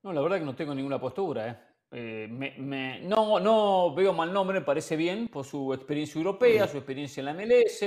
No, la verdad que no tengo ninguna postura. ¿eh? no, no veo mal nombre, me parece bien por su experiencia europea, su experiencia en la MLS,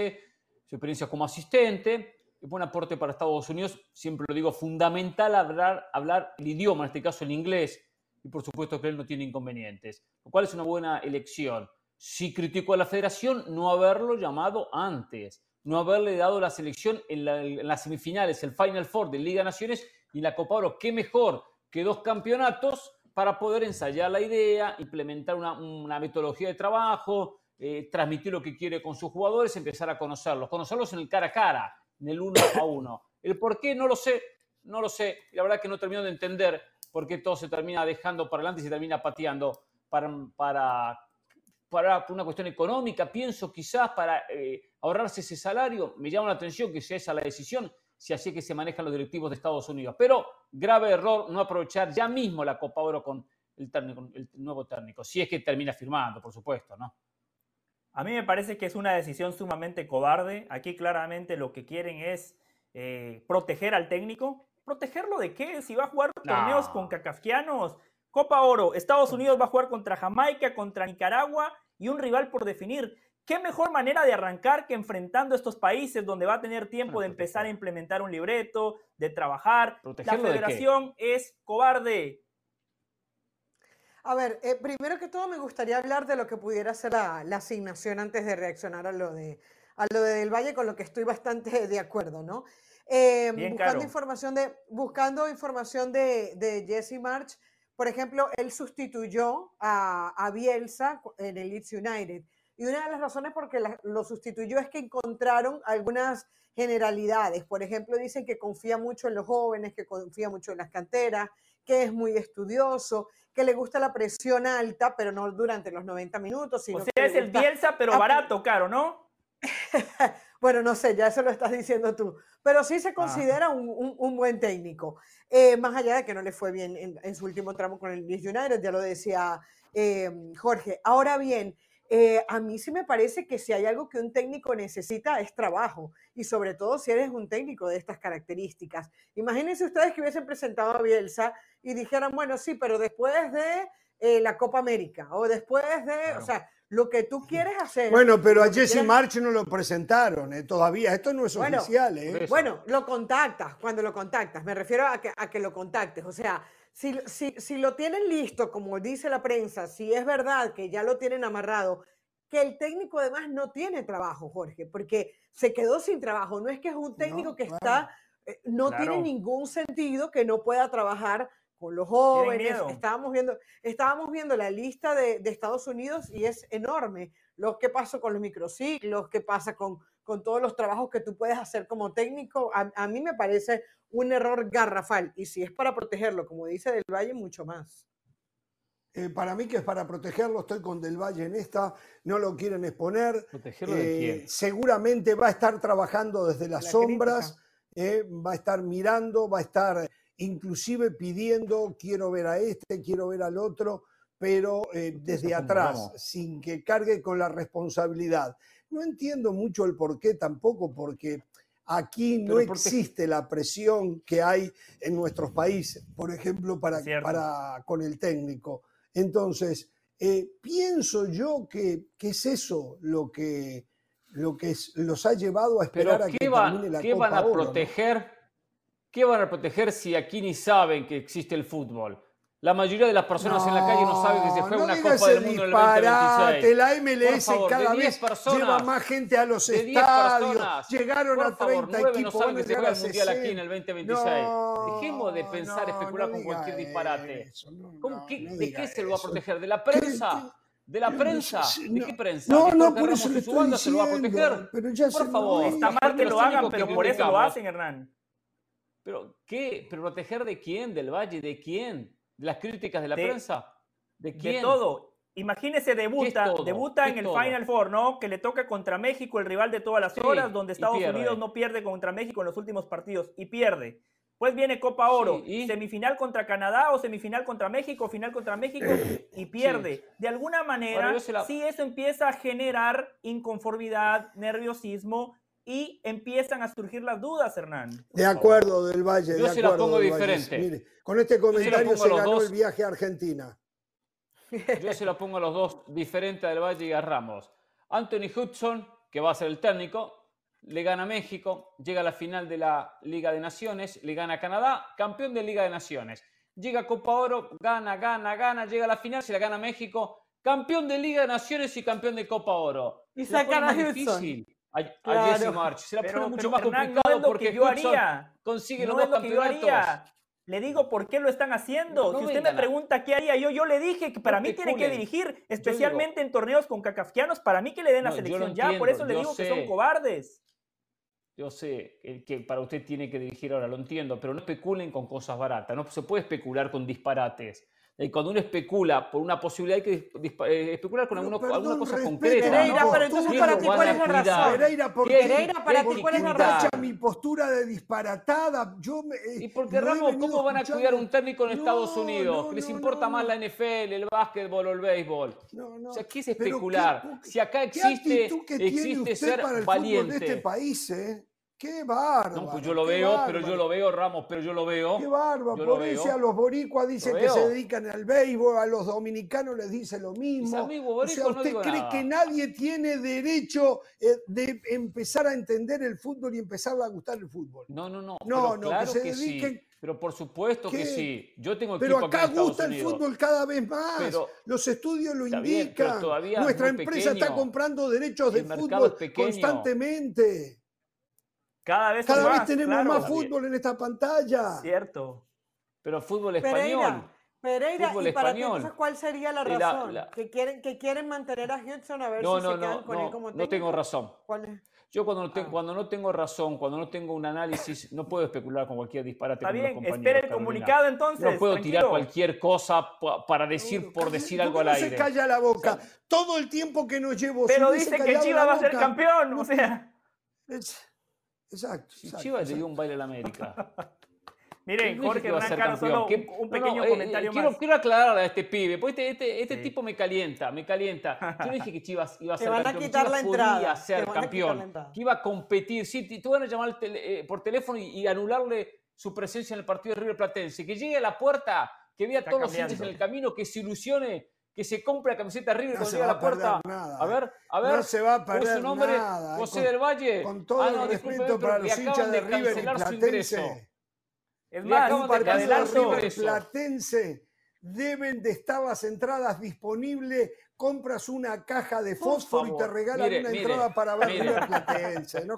su experiencia como asistente es buen aporte para Estados Unidos. Siempre lo digo, fundamental hablar, hablar el idioma, en este caso el inglés, y por supuesto que él no tiene inconvenientes, lo cual es una buena elección. Si criticó a la federación, no haberlo llamado antes, no haberle dado la selección en, las semifinales, el Final Four de Liga Naciones y la Copa Oro. ¿Qué mejor que dos campeonatos para poder ensayar la idea, implementar una, metodología de trabajo, eh, transmitir lo que quiere con sus jugadores, empezar a conocerlos, conocerlos en el cara a cara, en el uno a uno. El por qué no lo sé, no lo sé. La verdad que no termino de entender por qué todo se termina dejando para adelante y se termina pateando para, para, para una cuestión económica, pienso quizás para eh, ahorrarse ese salario. Me llama la atención que sea esa la decisión, si así es que se manejan los directivos de Estados Unidos. Pero grave error no aprovechar ya mismo la Copa Oro con el, el nuevo técnico, si es que termina firmando, por supuesto, ¿no? A mí me parece que es una decisión sumamente cobarde. Aquí claramente lo que quieren es eh, proteger al técnico. ¿Protegerlo de qué? Si va a jugar torneos con cacafquianos. Copa Oro, Estados Unidos va a jugar contra Jamaica, contra Nicaragua y un rival por definir. ¿Qué mejor manera de arrancar que enfrentando estos países donde va a tener tiempo de empezar a implementar un libreto, de trabajar? La federación es cobarde. A ver, eh, primero que todo me gustaría hablar de lo que pudiera ser la, asignación antes de reaccionar a lo de, a lo de Del Valle, con lo que estoy bastante de acuerdo, ¿no? Eh, buscando, información de, buscando información de, de Jesse March, por ejemplo, él sustituyó a, a, Bielsa en el Leeds United. Y una de las razones por qué lo sustituyó es que encontraron algunas generalidades. Por ejemplo, dicen que confía mucho en los jóvenes, que confía mucho en las canteras, que es muy estudioso, que le gusta la presión alta, pero no durante los 90 minutos. Sino o sea, es el Bielsa, pero barato, caro, ¿no? bueno, no sé, ya eso lo estás diciendo tú. Pero sí se considera un, buen técnico. Eh, más allá de que no le fue bien en, su último tramo con el Leeds United, ya lo decía eh, Jorge. Ahora bien, eh, a mí sí me parece que si hay algo que un técnico necesita es trabajo y sobre todo si eres un técnico de estas características. Imagínense ustedes que hubiesen presentado a Bielsa y dijeran, bueno, sí, pero después de eh, la Copa América o después de, o sea, lo que tú quieres hacer. Bueno, pero a Jesse March no lo presentaron eh, todavía, esto no es oficial. Bueno, lo contactas, cuando lo contactas, me refiero a que, a que lo contactes, o sea, si, si, si, lo tienen listo, como dice la prensa, si es verdad que ya lo tienen amarrado, que el técnico además no tiene trabajo, Jorge, porque se quedó sin trabajo. No es que es un técnico que está, eh, no tiene ningún sentido que no pueda trabajar con los jóvenes. Estábamos viendo, estábamos viendo la lista de, de, Estados Unidos y es enorme. Lo que pasa con los microciclos, qué pasa con, con todos los trabajos que tú puedes hacer como técnico, a, a mí me parece un error garrafal. Y si es para protegerlo, como dice Del Valle, mucho más. Eh, para mí que es para protegerlo, estoy con Del Valle en esta, no lo quieren exponer. ¿Protegerlo de quién? Eh, seguramente va a estar trabajando desde las sombras, eh, va a estar mirando, va a estar inclusive pidiendo, quiero ver a este, quiero ver al otro, pero desde atrás, sin que cargue con la responsabilidad. No entiendo mucho el por qué tampoco, porque Aquí no existe la presión que hay en nuestros países, por ejemplo, para, para con el técnico. Entonces, eh, pienso yo que, es eso lo que, lo que los ha llevado a esperar a que termine la ¿qué van a proteger? ¿Qué van a proteger si aquí ni saben que existe el fútbol? La mayoría de las personas en la calle no saben que se juega una Copa del Mundo en el 2026. La MLS cada vez lleva más gente a los estadios. Llegaron a 30 equipos. no saben que se juega el Mundial aquí en el 2026. Dejemos de pensar, especular con cualquier disparate. ¿De qué se lo va a proteger? ¿De la prensa? ¿De la prensa? ¿De no, qué prensa? No, ¿Que no, por eso le estoy banda se lo va a diciendo. proteger? Pero ya Por favor. Está mal que lo hagan, pero por eso lo hacen, Hernán. ¿Pero qué? ¿Pero proteger de quién? ¿Del Valle? ¿De quién? ¿De las críticas de la De- prensa? ¿De quién? De todo. Imagínese, debuta, debuta ¿Qué en el todo? Final Four, ¿no? Que le toca contra México, el rival de todas las Sí, horas, donde Estados. Unidos no pierde contra México en los últimos partidos y pierde. Pues viene Copa Oro, semifinal contra Canadá o semifinal contra México, final contra México y pierde. De alguna manera, la- sí eso empieza a generar inconformidad, nerviosismo y empiezan a surgir las dudas, Hernán. De acuerdo, del Valle. Yo de se la acuerdo, pongo diferente. Mire, con este comentario se ganó dos. el viaje a Argentina. Yo se lo pongo a los dos diferentes del Valle y a Ramos. Anthony Hudson, que va a ser el técnico, le gana a México, llega a la final de la Liga de Naciones, le gana a Canadá, campeón de Liga de Naciones. Llega a Copa Oro, gana, gana, gana, llega a la final, se la gana a México, campeón de Liga de Naciones y campeón de Copa Oro. Y la sacan a Hudson. difícil A, a Claro. Jesse March. Se la Pero- pone mucho pero, más Hernán, complicado porque que yo haría. consigue No los dos campeonatos. Le digo por qué lo están haciendo. No si usted me a- pregunta qué haría yo, yo le dije que para mí tiene que dirigir, especialmente en torneos con cacafianos, para mí que le den la selección ya. Por eso le digo que son cobardes. Yo sé que para usted tiene que dirigir ahora, lo entiendo, pero no especulen con cosas baratas, no se puede especular con disparates. Y cuando uno especula por una posibilidad hay que eh, especular con alguna, perdón, alguna cosa concreta. Pereira, ¿no? pero entonces ¿Qué para ti, ¿cuál a es la cuidar? razón? Pereira, ¿por ¿Qué- qué? Pereira, para ti, ¿cuál es la razón? mi postura de disparatada. Yo me, eh, ¿Y por qué lo he Ramos, cómo van a escuchando. cuidar un técnico en No, Estados Unidos? no, que les no, importa no, más no. la NFL, el básquetbol o el béisbol. No, no. O sea, ¿qué es especular? qué- si acá ¿Qué existe, actitud que tiene existe usted ser para el fútbol valiente. de este país, eh? Qué bárbaro. no, pues yo lo veo, pero yo lo veo, Ramos, pero yo lo veo. Qué bárbaro. Yo Por eso a los boricuas dicen que se dedican al béisbol, a los dominicanos les dice lo Mis mismo. O sea, no ¿usted digo cree nada. que nadie tiene derecho eh, de empezar a entender el fútbol y empezar a gustar el fútbol? No, no, no. No, pero no, que claro se que, dediquen- sí. Pero por supuesto ¿Qué? que sí. Yo tengo Pero equipo acá en Estados gusta el fútbol cada vez más. Pero- Los estudios lo bien, pero indican. Nuestra empresa está comprando derechos de El fútbol constantemente. Cada vez Cada vez más, tenemos claro. más fútbol en esta pantalla. Cierto. Pero fútbol español. Pereira, Fútbol y para ti, español. entonces, ¿cuál sería la Y la- razón? la- Que, quieren, que quieren mantener a Hudson a ver No, si no, se quedan no, con él como no tengo técnico? razón. ¿Cuál es? Yo cuando no, te- Ah. cuando no tengo razón, cuando no tengo un análisis, no puedo especular con cualquier disparate. Está bien, espere el Carolina. comunicado entonces. No puedo tranquilo. tirar cualquier cosa pa- para decir por decir ¿por algo al no aire. se calla la boca. Todo el tiempo que nos llevo. Pero dice que Chivas va a ser campeón, no- o sea. es- Exacto. Si exacto, Chivas le dio un baile a la América. Miren, Jorge solo ¿Qué- un, pequeño no, comentario eh, quiero, más. quiero aclararle a este pibe, porque este, este, este Sí. tipo me calienta, me calienta. Yo no dije que Chivas iba a Te ser van a campeón, que quitar Chivas la entrada, podía te ser van a quitar la campeón, entrada. que iba a competir. Sí, te, te van a llamar eh, por teléfono y, y anularle su presencia en el partido de River Platense. Que llegue a la puerta, que vea a Está todos los hinchas en el camino, que se ilusione, que se compre la camiseta River No cuando se llegue a la puerta. nada. A ver, a ver. No se va a ¿Cuál es perder su nombre? nada. José Con- del Valle. Con todo Ah, el no, discúlpeme, respeto para los hinchas de River y. Platense. Es más, acaban Un de cancelar River. Platense deben de estar las entradas disponibles. Compras una caja de fósforo y te regalan mire, una mire, entrada para ver mire. River Platense. No.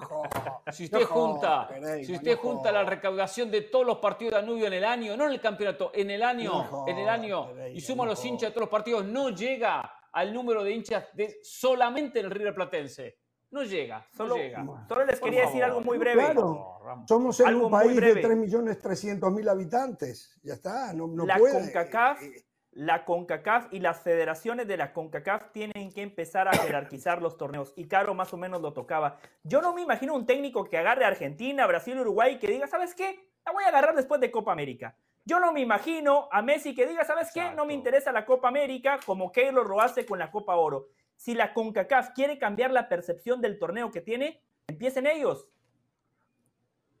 Si usted junta, Pereira, si usted no junta la recaudación de todos los partidos de Danubio en el año, no en el campeonato, en el año, No en el año, Pereira, y suma los hinchas de todos los partidos, no llega al número de hinchas de solamente en el River Platense. No llega, no solo, llega. solo les quería decir algo muy breve. claro. Somos en Algo un país de breve. 3.300.000 habitantes. Ya está, no, no la puede. CONCACAF, Eh, eh, la CONCACAF y las federaciones de la CONCACAF tienen que empezar a jerarquizar los torneos. Y Caro más o menos lo tocaba. Yo no me imagino un técnico que agarre a Argentina, Brasil, Uruguay y que diga, ¿sabes qué? La voy a agarrar después de Copa América. Yo no me imagino a Messi que diga, ¿sabes qué? No me interesa la Copa América como Keylor lo hace con la Copa Oro. Si la CONCACAF quiere cambiar la percepción del torneo que tiene, empiecen ellos.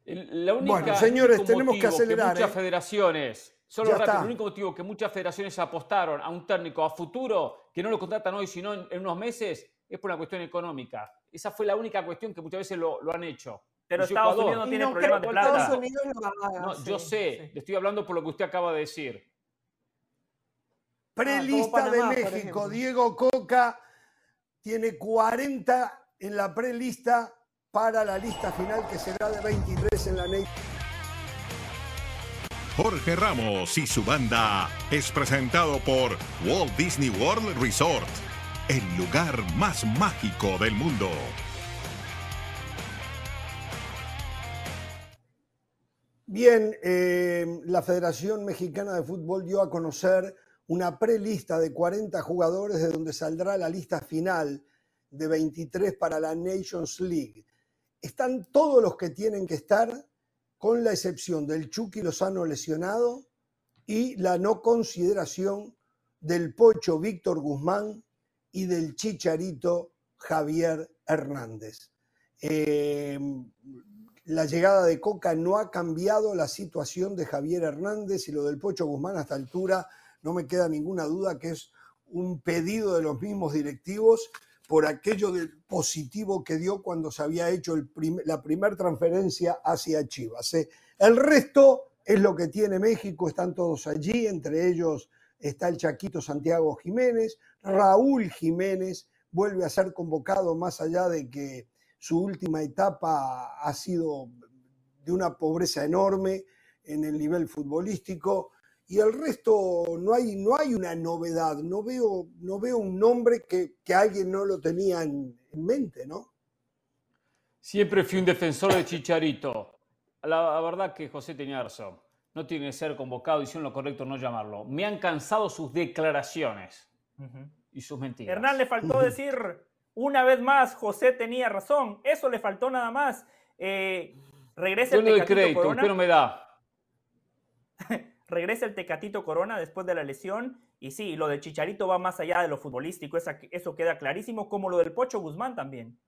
El- La única, Bueno, señores, único tenemos que acelerar, muchas ¿eh? federaciones, solo Ya rápido, está. el único motivo que muchas federaciones apostaron a un técnico a futuro, que no lo contratan hoy, sino en, en unos meses, es por una cuestión económica. Esa fue la única cuestión que muchas veces lo, lo han hecho. Pero Estados Ecuador. Unidos no tiene no problemas creo de que plata. Estados Unidos lo haga, No, sí, yo sé, sí. le estoy hablando por lo que usted acaba de decir. Prelista Ah, como Panamá, de México. Diego Coca tiene 40 en la prelista para la lista final que será de 23 en la Nation. Jorge Ramos y su banda es presentado por Walt Disney World Resort. el lugar más mágico del mundo. Bien, eh, la Federación Mexicana de Fútbol dio a conocer una prelista de 40 jugadores de donde saldrá la lista final de 23 para la Nations League. Están todos los que tienen que estar, con la excepción del Chucky Lozano lesionado y la no consideración del Pocho Víctor Guzmán y del Chicharito Javier Hernández. Eh, la llegada de Coca no ha cambiado la situación de Javier Hernández y lo del Pocho Guzmán a esta altura no me queda ninguna duda que es un pedido de los mismos directivos por aquello del positivo que dio cuando se había hecho la primera transferencia hacia Chivas. ¿eh? El resto es lo que tiene México, están todos allí, entre ellos está el Chaquito Santiago Jiménez, Raúl Jiménez vuelve a ser convocado más allá de que su última etapa ha sido de una pobreza enorme en el nivel futbolístico y el resto no hay, no hay una novedad, no veo, no veo un nombre que, que alguien no lo tenía en, en, mente, ¿no? Siempre fui un defensor de Chicharito. La, verdad que José tenía razón. No tiene que ser convocado, hicieron lo correcto no llamarlo. Me han cansado sus declaraciones y sus mentiras. Hernán le faltó decir una vez más, José tenía razón. Eso le faltó nada más. Eh, regresa Yo el le doy crédito, Corona. pero me da. regresa el Tecatito Corona después de la lesión. Y sí, lo de Chicharito va más allá de lo futbolístico, eso queda clarísimo, como lo del Pocho Guzmán también.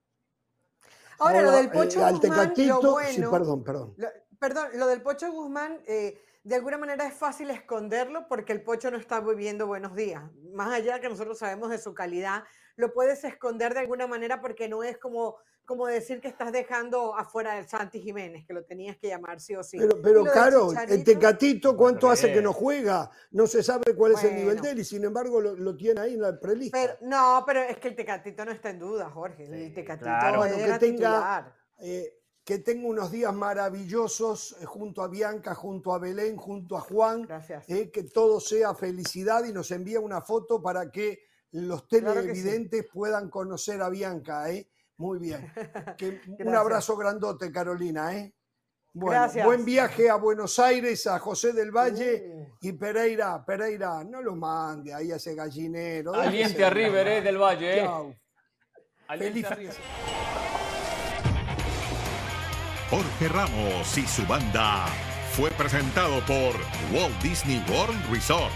Ahora, lo del Pocho eh, Guzmán, lo bueno, sí, perdón, perdón. Lo, perdón, lo del Pocho Guzmán, eh, de alguna manera es fácil esconderlo porque el Pocho no está viviendo buenos días. Más allá que nosotros sabemos de su calidad, lo puedes esconder de alguna manera porque no es como como decir que estás dejando afuera del Santi Jiménez, que lo tenías que llamar sí o sí. Pero, pero Caro, el Tecatito, ¿cuánto hace que no juega? No se sabe cuál es el nivel de él y sin embargo lo, lo tiene ahí en la prelista. Pero, no, pero es que el Tecatito no está en duda, Jorge. El Tecatito claro. era que tenga, eh, que tenga unos días maravillosos eh, junto a Bianca, junto a Belén, junto a Juan. Gracias. eh, que todo sea felicidad y nos envía una foto para que los Claro televidentes puedan conocer a Bianca. ¿eh? Muy bien. Que- un abrazo grandote, Carolina. ¿eh? Bueno, Gracias. buen viaje a Buenos Aires, a José del Valle Uh. y Pereira. Pereira, no lo mande ahí a ese gallinero. Aliente a de River, eh, del Valle. Eh. Aliente Feliz-. Jorge Ramos y su banda fue presentado por Walt Disney World Resort.